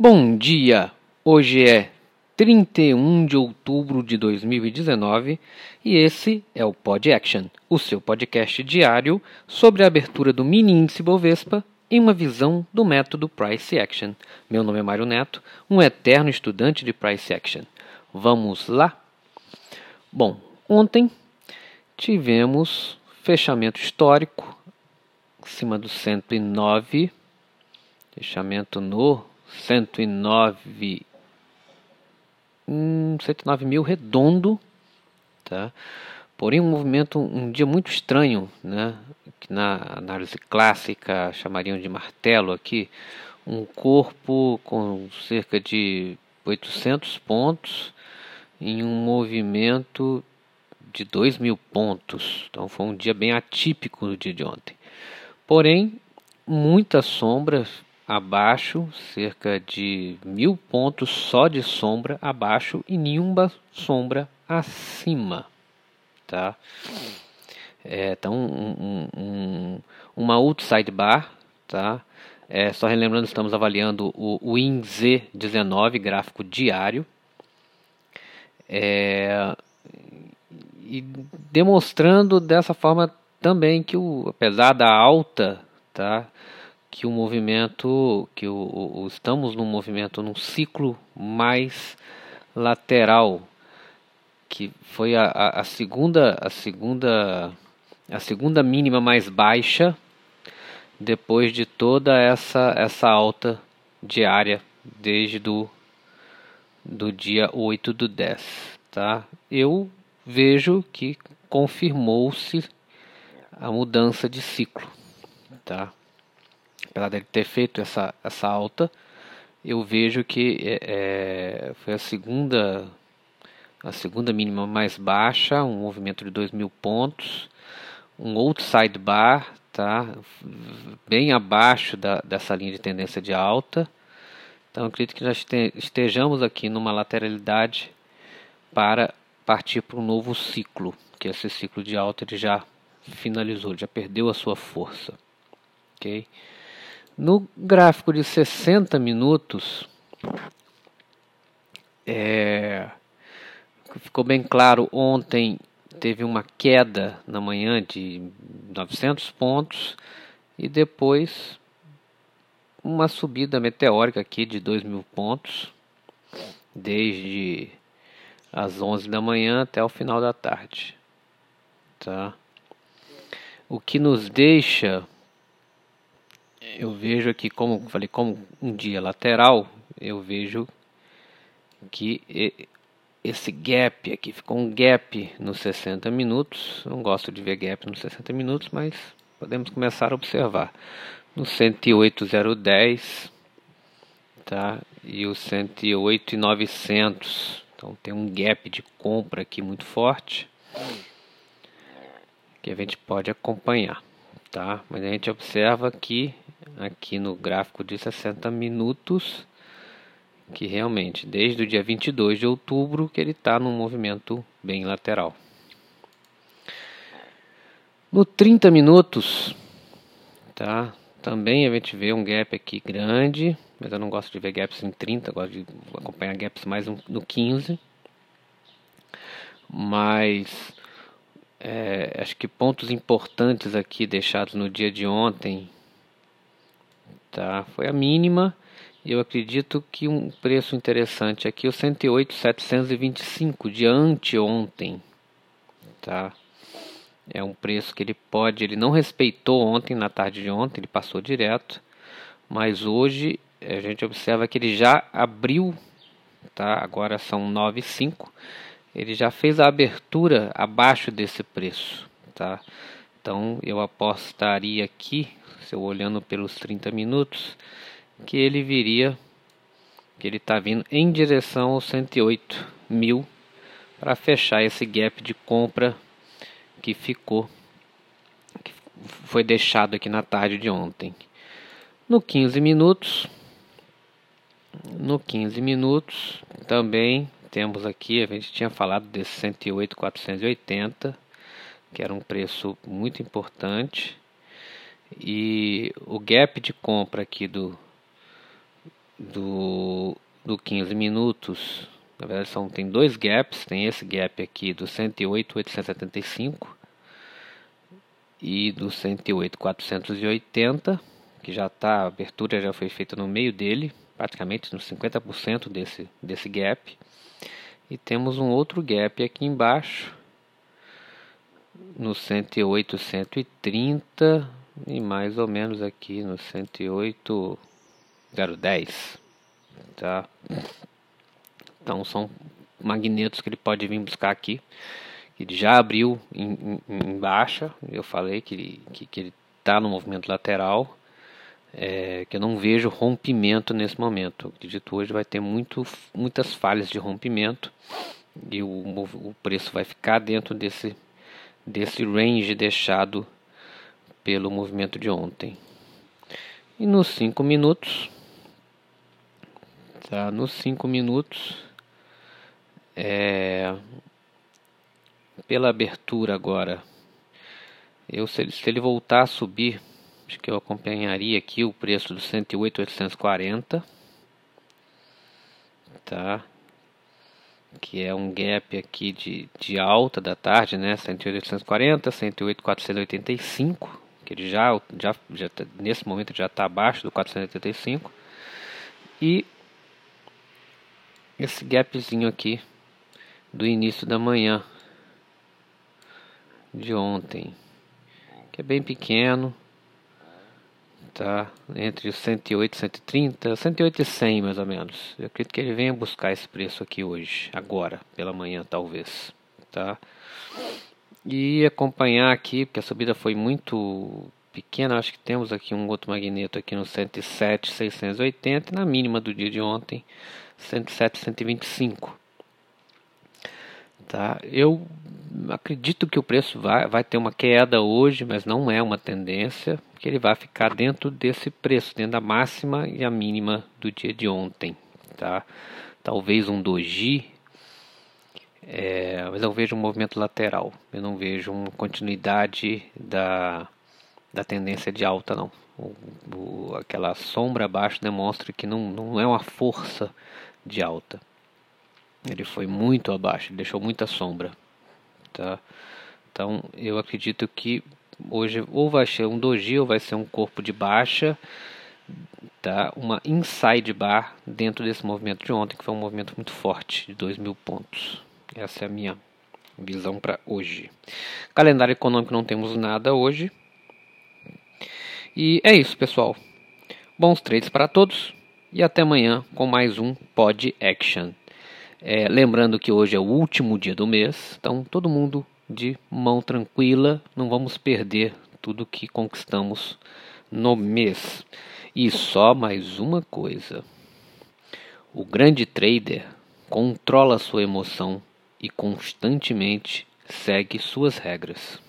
Bom dia! Hoje é 31 de outubro de 2019 e esse é o Pod Action, o seu podcast diário sobre a abertura do mini índice Bovespa em uma visão do método Price Action. Meu nome é Mário Neto, um eterno estudante de Price Action. Vamos lá? Bom, ontem tivemos fechamento histórico acima do 109, fechamento no 109 hum, 109 mil redondo, tá? Porém, um movimento, um dia muito estranho, né? Que na análise clássica chamariam de martelo aqui, um corpo com cerca de 800 pontos em um movimento de 2 mil pontos. Então, foi um dia bem atípico no dia de ontem. Porém, muita sombra abaixo, cerca de mil pontos só de sombra abaixo e nenhuma sombra acima, tá? É, então, um, um, uma outside bar, tá? É, só relembrando, estamos avaliando o, o INZ19 gráfico diário. É, e demonstrando dessa forma também que, o, apesar da alta, tá? Que o movimento, que o, o, estamos num movimento, num ciclo mais lateral, que foi a, a, a, segunda, a segunda, a segunda mínima mais baixa depois de toda essa essa alta diária desde do, do dia 8 do 10, tá? Eu vejo que confirmou-se a mudança de ciclo, tá? Apesar dele ter feito essa, essa alta, eu vejo que é, é, foi a segunda a segunda mínima mais baixa, um movimento de 2 mil pontos, um outside bar, tá? bem abaixo da, dessa linha de tendência de alta. Então acredito que nós estejamos aqui numa lateralidade para partir para um novo ciclo, que esse ciclo de alta ele já finalizou, já perdeu a sua força. ok? No gráfico de 60 minutos, é, ficou bem claro ontem teve uma queda na manhã de 900 pontos e depois uma subida meteórica aqui de 2 mil pontos desde as 11 da manhã até o final da tarde, tá? O que nos deixa eu vejo aqui, como falei, como um dia lateral, eu vejo que esse gap aqui ficou um gap nos 60 minutos. Não gosto de ver gap nos 60 minutos, mas podemos começar a observar. No 108,010 tá? e o 108,900. Então tem um gap de compra aqui muito forte que a gente pode acompanhar, tá? Mas a gente observa que aqui no gráfico de 60 minutos, que realmente desde o dia 22 de outubro que ele está num movimento bem lateral. No 30 minutos, tá? Também a gente vê um gap aqui grande, mas eu não gosto de ver gaps em 30, gosto de acompanhar gaps mais no 15. Mas é, acho que pontos importantes aqui deixados no dia de ontem tá? Foi a mínima. Eu acredito que um preço interessante aqui é o 108,725 de anteontem, tá? É um preço que ele pode, ele não respeitou ontem na tarde de ontem, ele passou direto, mas hoje a gente observa que ele já abriu, tá? Agora são 9,5. Ele já fez a abertura abaixo desse preço, tá? Então eu apostaria aqui eu olhando pelos 30 minutos, que ele viria, que ele está vindo em direção aos 108 mil para fechar esse gap de compra que ficou, que foi deixado aqui na tarde de ontem. No 15 minutos, no 15 minutos também temos aqui, a gente tinha falado desse 108,480, que era um preço muito importante. E o gap de compra aqui do do, do 15 minutos, na verdade são, tem dois gaps, tem esse gap aqui do 108,875 e do 108,480, que já está, a abertura já foi feita no meio dele, praticamente nos 50% desse, desse gap. E temos um outro gap aqui embaixo, no 108, 130 e mais ou menos aqui no 108, 010, tá? Então são magnetos que ele pode vir buscar aqui. Ele já abriu em, em, em baixa, eu falei que ele que, que ele está no movimento lateral, é, que eu não vejo rompimento nesse momento. Eu acredito hoje vai ter muito, muitas falhas de rompimento e o, o preço vai ficar dentro desse, desse range deixado pelo movimento de ontem. E nos 5 minutos, tá? Nos 5 minutos, é, pela abertura agora, eu se, se ele voltar a subir, acho que eu acompanharia aqui o preço do 108,840, tá? Que é um gap aqui de, de alta da tarde, né? 108,840, 108,485, que ele já, já, já tá, nesse momento já está abaixo do 485. E esse gapzinho aqui do início da manhã de ontem, que é bem pequeno, tá? Entre 108 e 130, 108 e 100 mais ou menos. Eu acredito que ele venha buscar esse preço aqui hoje, agora, pela manhã talvez, tá? E acompanhar aqui, porque a subida foi muito pequena, acho que temos aqui um outro magneto aqui no 107, 680, na mínima do dia de ontem, 107, 125. Tá? Eu acredito que o preço vai, vai ter uma queda hoje, mas não é uma tendência, que ele vai ficar dentro desse preço, dentro da máxima e a mínima do dia de ontem. Tá? Talvez um doji, é, mas eu vejo um movimento lateral, eu não vejo uma continuidade da, da tendência de alta não. O, o, aquela sombra abaixo demonstra que não, não é uma força de alta. Ele foi muito abaixo, deixou muita sombra. Tá? Então eu acredito que hoje ou vai ser um doji ou vai ser um corpo de baixa, tá? uma inside bar dentro desse movimento de ontem, que foi um movimento muito forte, de 2 mil pontos. Essa é a minha visão para hoje. Calendário econômico não temos nada hoje. E é isso, pessoal. Bons trades para todos e até amanhã com mais um Pod Action. É, lembrando que hoje é o último dia do mês, então todo mundo de mão tranquila, não vamos perder tudo que conquistamos no mês. E só mais uma coisa: o grande trader controla sua emoção e constantemente segue suas regras.